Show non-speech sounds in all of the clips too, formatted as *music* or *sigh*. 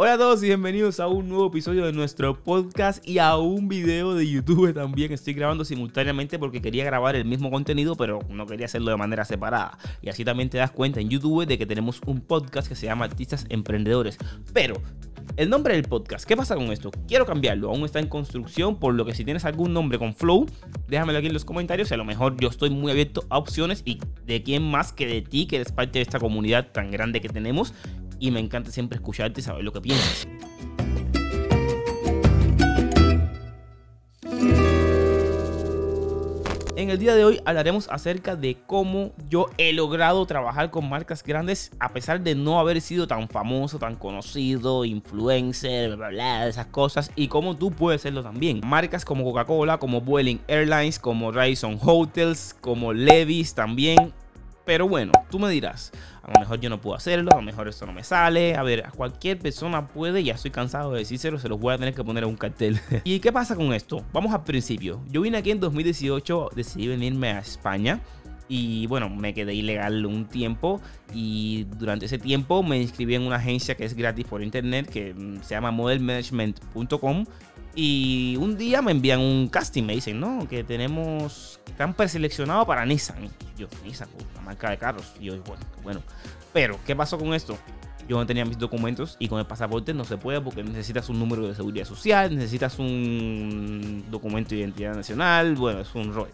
Hola a todos y bienvenidos a un nuevo episodio de nuestro podcast y a un video de YouTube también. Estoy grabando simultáneamente porque quería grabar el mismo contenido, pero no quería hacerlo de manera separada. Y así también te das cuenta en YouTube de que tenemos un podcast que se llama Artistas Emprendedores. Pero el nombre del podcast, ¿qué pasa con esto? Quiero cambiarlo, aún está en construcción, por lo que si tienes algún nombre con flow, déjamelo aquí en los comentarios. A lo mejor yo estoy muy abierto a opciones y de quién más que de ti, que eres parte de esta comunidad tan grande que tenemos y me encanta siempre escucharte y saber lo que piensas. En el día de hoy hablaremos acerca de cómo yo he logrado trabajar con marcas grandes a pesar de no haber sido tan famoso, tan conocido, influencer, bla, bla, bla, esas cosas y cómo tú puedes serlo también. Marcas como Coca-Cola, como Vueling Airlines, como Radisson Hotels, como Levis también. Pero bueno, tú me dirás, a lo mejor yo no puedo hacerlo, a lo mejor esto no me sale. A ver, a cualquier persona puede, ya estoy cansado de decírselo, se los voy a tener que poner en un cartel. *laughs* ¿Y qué pasa con esto? Vamos al principio. Yo vine aquí en 2018, decidí venirme a España. Y bueno, me quedé ilegal un tiempo y durante ese tiempo me inscribí en una agencia que es gratis por internet que mm, se llama modelmanagement.com y un día me envían un casting, me dicen, no, que tenemos, están preseleccionados para Nissan. Yo, Nissan, la marca de carros. Y yo, bueno, bueno. Pero, ¿qué pasó con esto? Yo no tenía mis documentos y con el pasaporte no se puede porque necesitas un número de seguridad social, necesitas un documento de identidad nacional, bueno, es un rollo.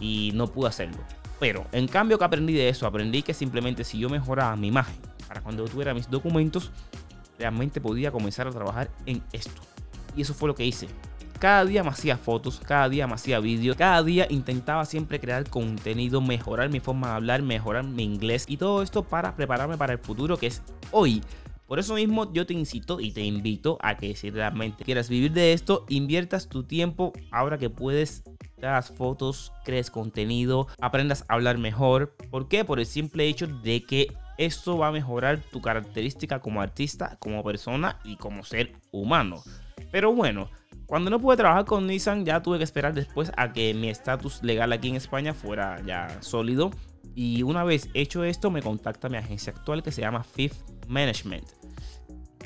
Y no pude hacerlo. Pero, en cambio, que aprendí de eso? Aprendí que simplemente si yo mejoraba mi imagen para cuando tuviera mis documentos, realmente podía comenzar a trabajar en esto. Y eso fue lo que hice. Cada día me hacía fotos, cada día me hacía vídeos, cada día intentaba siempre crear contenido, mejorar mi forma de hablar, mejorar mi inglés y todo esto para prepararme para el futuro que es hoy. Por eso mismo yo te incito y te invito a que si realmente quieras vivir de esto, inviertas tu tiempo ahora que puedes, hagas fotos, crees contenido, aprendas a hablar mejor. ¿Por qué? Por el simple hecho de que esto va a mejorar tu característica como artista, como persona y como ser humano. Pero bueno, cuando no pude trabajar con Nissan ya tuve que esperar después a que mi estatus legal aquí en España fuera ya sólido. Y una vez hecho esto me contacta mi agencia actual que se llama Fifth Management.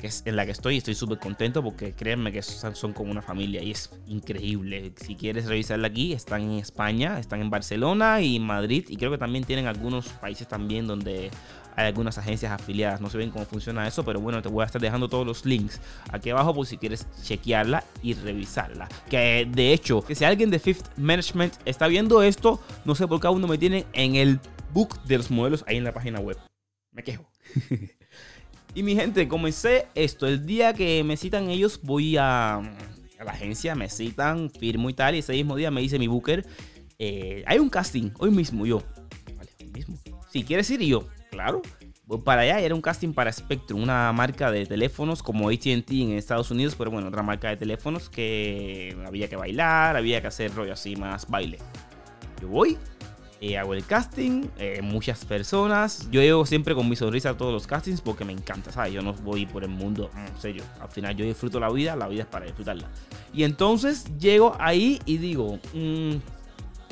Que en la que estoy estoy súper contento porque créanme que son como una familia y es increíble. Si quieres revisarla aquí, están en España, están en Barcelona y Madrid y creo que también tienen algunos países también donde hay algunas agencias afiliadas. No sé bien cómo funciona eso, pero bueno, te voy a estar dejando todos los links aquí abajo por si quieres chequearla y revisarla. Que de hecho, que si alguien de Fifth Management está viendo esto, no sé por qué aún no me tienen en el book de los modelos ahí en la página web. Me quejo. *laughs* y mi gente, comencé esto. El día que me citan ellos, voy a, a la agencia, me citan, firmo y tal. Y ese mismo día me dice mi booker, eh, hay un casting hoy mismo. Yo, vale, hoy mismo. Si quieres ir, yo, claro. Voy para allá era un casting para Spectrum, una marca de teléfonos como ATT en Estados Unidos, pero bueno, otra marca de teléfonos que había que bailar, había que hacer rollo así más baile. Yo voy, eh, hago el casting, eh, muchas personas. Yo llevo siempre con mi sonrisa a todos los castings porque me encanta, ¿sabes? Yo no voy por el mundo, en serio. Al final yo disfruto la vida, la vida es para disfrutarla. Y entonces llego ahí y digo, mmm,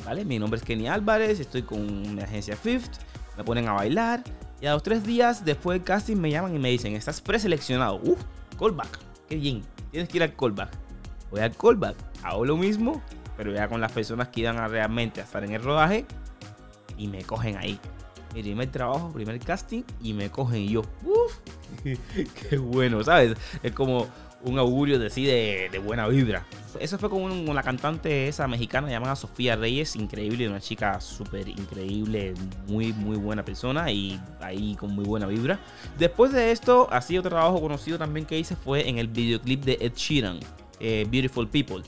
vale, mi nombre es Kenny Álvarez, estoy con mi agencia Fifth me ponen a bailar. Y a los tres días después del casting me llaman y me dicen, estás preseleccionado. Uf, callback. Qué bien. Tienes que ir al callback. Voy al callback. Hago lo mismo, pero ya con las personas que iban a realmente a estar en el rodaje. Y me cogen ahí. Mi primer trabajo, primer casting. Y me cogen yo. Uf, *laughs* qué bueno, ¿sabes? Es como un augurio de sí de, de buena vibra. Eso fue con, un, con, la cantante esa mexicana llamada Sofía Reyes, increíble, una chica súper increíble, muy muy buena persona y ahí con muy buena vibra. Después de esto, así otro trabajo conocido también que hice fue en el videoclip de Ed Sheeran, eh, Beautiful People.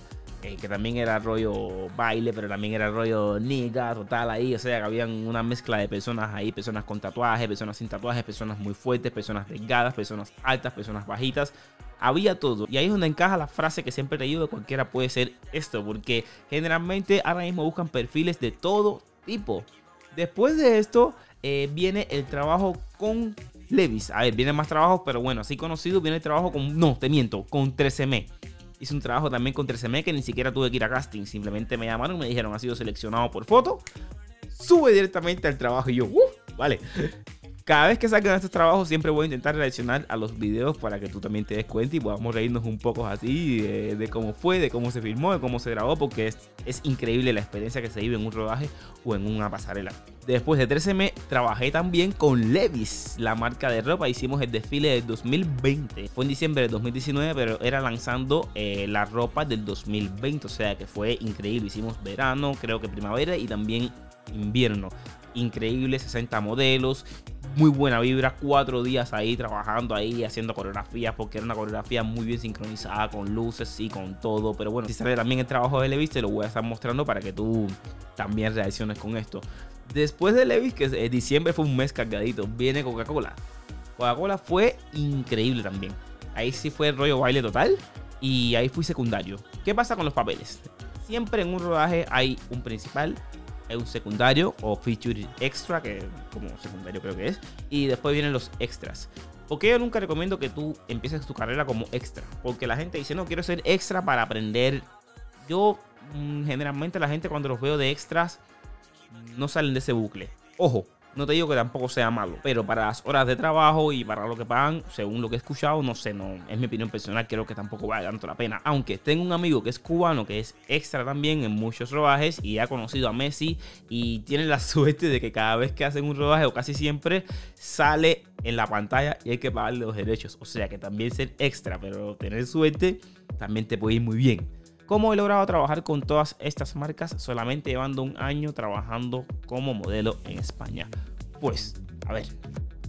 Que también era rollo baile, pero también era rollo nigga, total ahí. O sea, que habían una mezcla de personas ahí, personas con tatuajes, personas sin tatuajes, personas muy fuertes, personas delgadas, personas altas, personas bajitas. Había todo. Y ahí es donde encaja la frase que siempre te digo, cualquiera puede ser esto, porque generalmente ahora mismo buscan perfiles de todo tipo. Después de esto eh, viene el trabajo con Levis. A ver, viene más trabajos, pero bueno, así conocido viene el trabajo con, no, te miento, con 13M hice un trabajo también con 13M que ni siquiera tuve que ir a casting. Simplemente me llamaron, me dijeron, ha sido seleccionado por foto. Sube directamente al trabajo y yo, uh, vale. Cada vez que salgan estos trabajos siempre voy a intentar reaccionar a los videos para que tú también te des cuenta y podamos reírnos un poco así de, cómo fue, de cómo se filmó, de cómo se grabó, porque es, increíble la experiencia que se vive en un rodaje o en una pasarela. Después de 13 meses trabajé también con Levis, la marca de ropa. Hicimos el desfile del 2020. Fue en diciembre del 2019, pero era lanzando eh, la ropa del 2020. O sea que fue increíble. Hicimos verano, creo que primavera y también invierno. Increíble, 60 modelos muy buena vibra, cuatro días ahí trabajando ahí, haciendo coreografías, porque era una coreografía muy bien sincronizada con luces y con todo. Pero bueno, si sale también el trabajo de Levis, te lo voy a estar mostrando para que tú también reacciones con esto. Después de Levis, que en diciembre fue un mes cargadito, viene Coca-Cola. Coca-Cola fue increíble también. Ahí sí fue el rollo baile total y ahí fui secundario. ¿Qué pasa con los papeles? Siempre en un rodaje hay un principal, un secundario o feature extra, que como secundario creo que es, y después vienen los extras. Porque yo nunca recomiendo que tú empieces tu carrera como extra, porque la gente dice, no, quiero ser extra para aprender. Yo, mm, generalmente la gente cuando los veo de extras, no salen de ese bucle. Ojo, no te digo que tampoco sea malo, pero para las horas de trabajo y para lo que pagan, según lo que he escuchado, no sé, no es mi opinión personal, creo que tampoco vale tanto la pena. Aunque tengo un amigo que es cubano, que es extra también en muchos rodajes y ha conocido a Messi y tiene la *laughs* suerte de que cada vez que hacen un rodaje o casi siempre sale en la pantalla y hay que pagarle los derechos. O sea que también ser extra, pero tener suerte también te puede ir muy bien. ¿Cómo he logrado trabajar con todas estas marcas solamente llevando un año trabajando como modelo en España? Pues, a ver,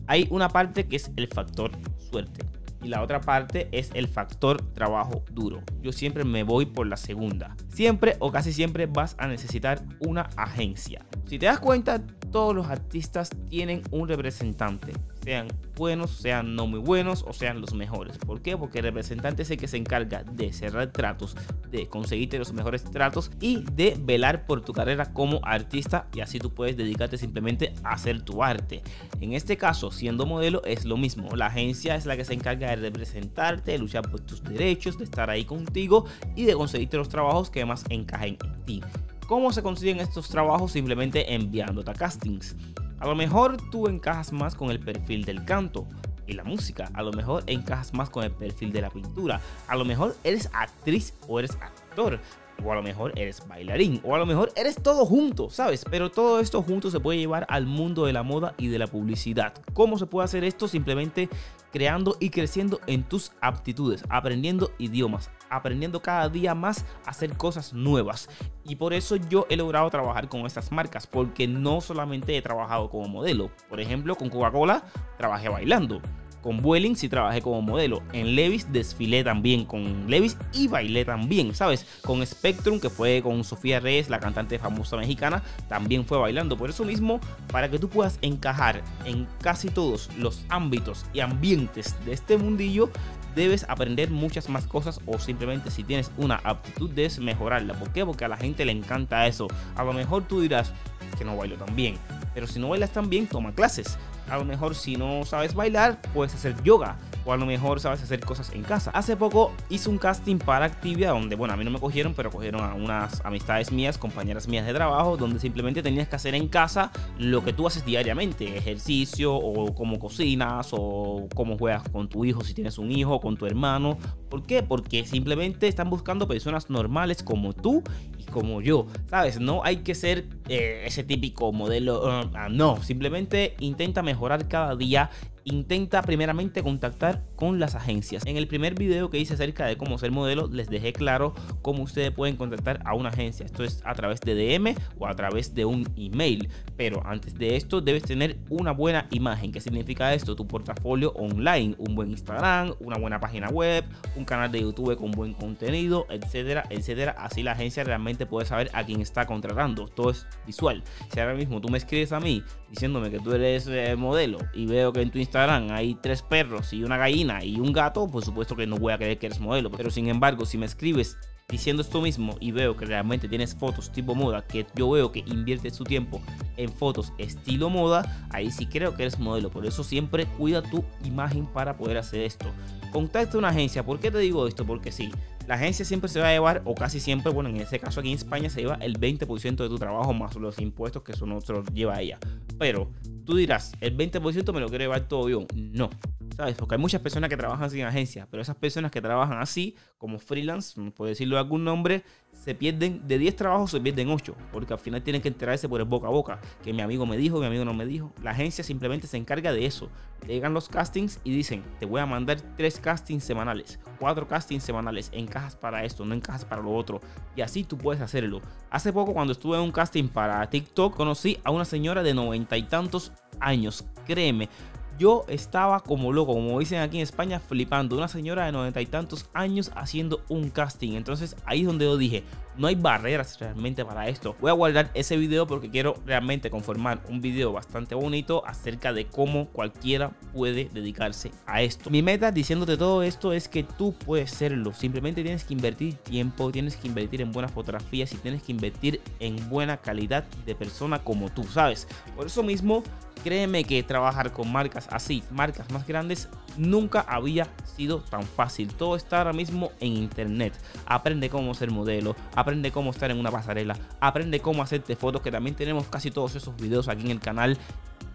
hay una parte que es el factor suerte y la otra parte es el factor trabajo duro. Yo siempre me voy por la segunda. Siempre o casi siempre vas a necesitar una agencia. Si te das cuenta, todos los artistas tienen un representante, sean buenos, sean no muy buenos o sean los mejores. ¿Por qué? Porque el representante es el que se encarga de cerrar tratos, de conseguirte los mejores tratos y de velar por tu carrera como artista y así tú puedes dedicarte simplemente a hacer tu arte. En este caso, siendo modelo es lo mismo. La agencia es la que se encarga de representarte, de luchar por tus derechos, de estar ahí contigo y de conseguirte los trabajos que más encajen en ti. ¿Cómo se consiguen estos trabajos? Simplemente enviándote a castings. A lo mejor tú encajas más con el perfil del canto y la música. A lo mejor encajas más con el perfil de la pintura. A lo mejor eres actriz o eres actor. O a lo mejor eres bailarín. O a lo mejor eres todo junto, ¿sabes? Pero todo esto junto se puede llevar al mundo de la moda y de la publicidad. ¿Cómo se puede hacer esto? Simplemente creando y creciendo en tus aptitudes, aprendiendo idiomas, aprendiendo cada día más a hacer cosas nuevas. Y por eso yo he logrado trabajar con estas marcas, porque no solamente he trabajado como modelo. Por ejemplo, con Coca-Cola trabajé bailando. Con Vueling sí trabajé como modelo. En Levis desfilé también con Levis y bailé también, ¿sabes? Con Spectrum, que fue con Sofía Reyes, la cantante famosa mexicana, también fue bailando. Por eso mismo, para que tú puedas encajar en casi todos los ámbitos y ambientes de este mundillo, debes aprender muchas más cosas o simplemente si tienes una aptitud debes mejorarla. ¿Por qué? Porque a la gente le encanta eso. A lo mejor tú dirás que no bailo tan bien, pero si no bailas tan bien, toma clases. A lo mejor si no sabes bailar, puedes hacer yoga o a lo mejor sabes hacer cosas en casa. Hace poco hice un casting para Activia donde, bueno, a mí no me cogieron, pero cogieron a unas amistades mías, compañeras mías de trabajo, donde simplemente tenías que hacer en casa lo que tú haces diariamente, ejercicio o cómo cocinas o cómo juegas con tu hijo si tienes un hijo, con tu hermano. ¿Por qué? Porque simplemente están buscando personas normales como tú y como yo, ¿sabes? No hay que ser eh, ese típico modelo, uh, ah, no, simplemente intenta mejorar cada día intenta primeramente contactar con las agencias. En el primer video que hice acerca de cómo ser modelo, les dejé claro cómo ustedes pueden contactar a una agencia. Esto es a través de DM o a través de un email. Pero antes de esto, debes tener una buena imagen. ¿Qué significa esto? Tu portafolio online, un buen Instagram, una buena página web, un canal de YouTube con buen contenido, etcétera, etcétera. Así la agencia realmente puede saber a quién está contratando. Todo es visual. Si ahora mismo tú me escribes a mí diciéndome que tú eres eh, modelo y veo que en tu Instagram hay tres perros y una gallina y un gato, por supuesto que no voy a creer que eres modelo. Pero sin embargo, si me escribes diciendo esto mismo y veo que realmente tienes fotos tipo moda, que yo veo que inviertes tu tiempo en fotos estilo moda, ahí sí creo que eres modelo. Por eso siempre cuida tu imagen para poder hacer esto. Contacta una agencia. ¿Por qué te digo esto? Porque sí, la agencia siempre se va a llevar, o casi siempre, bueno, en ese caso aquí en España se lleva el 20% de tu trabajo más los impuestos que eso no se los lleva ella. Pero tú dirás, el 20% me lo quiero llevar todo yo. No, ¿sabes? Porque hay muchas personas que trabajan sin agencia, pero esas personas que trabajan así, como freelance, por decirlo de algún nombre, se pierden, de 10 trabajos se pierden 8, porque al final tienen que enterarse por el boca a boca, que mi amigo me dijo, mi amigo no me dijo. La agencia simplemente se encarga de eso. Llegan los castings y dicen, te voy a mandar 3 castings semanales, 4 castings semanales, encajas para esto, no encajas para lo otro, y así tú puedes hacerlo. Hace poco cuando estuve en un casting para TikTok, conocí a una señora de noventa y tantos años, créeme, yo estaba como loco, como dicen aquí en España, flipando. Una señora de noventa y tantos años haciendo un casting. Entonces ahí es donde yo dije, no hay barreras realmente para esto. Voy a guardar ese video porque quiero realmente conformar un video bastante bonito acerca de cómo cualquiera puede dedicarse a esto. Mi meta diciéndote todo esto es que tú puedes serlo. Simplemente tienes que invertir tiempo, tienes que invertir en buenas fotografías y tienes que invertir en buena calidad de persona como tú, ¿sabes? Por eso mismo Créeme que trabajar con marcas así, marcas más grandes, nunca había sido tan fácil. Todo está ahora mismo en internet. Aprende cómo ser modelo, aprende cómo estar en una pasarela, aprende cómo hacerte fotos, que también tenemos casi todos esos videos aquí en el canal.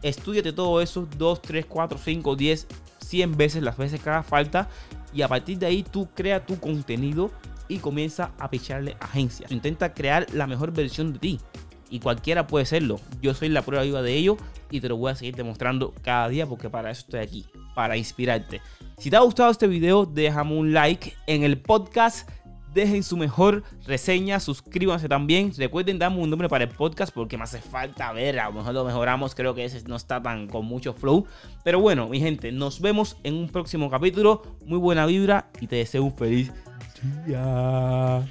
Estudiate todo eso 2, 3, 4, 5, 10, 100 veces, las veces que haga falta. Y a partir de ahí tú crea tu contenido y comienza a picharle agencias. Intenta crear la mejor versión de ti y cualquiera puede serlo. Yo soy la prueba viva de ello y te lo voy a seguir demostrando cada día porque para eso estoy aquí, para inspirarte. Si te ha gustado este video, déjame un like en el podcast. Dejen su mejor reseña, suscríbanse también. Recuerden darme un nombre para el podcast porque me hace falta ver. A lo mejor lo mejoramos. Creo que ese no está tan con mucho flow. Pero bueno, mi gente, nos vemos en un próximo capítulo. Muy buena vibra y te deseo un feliz día.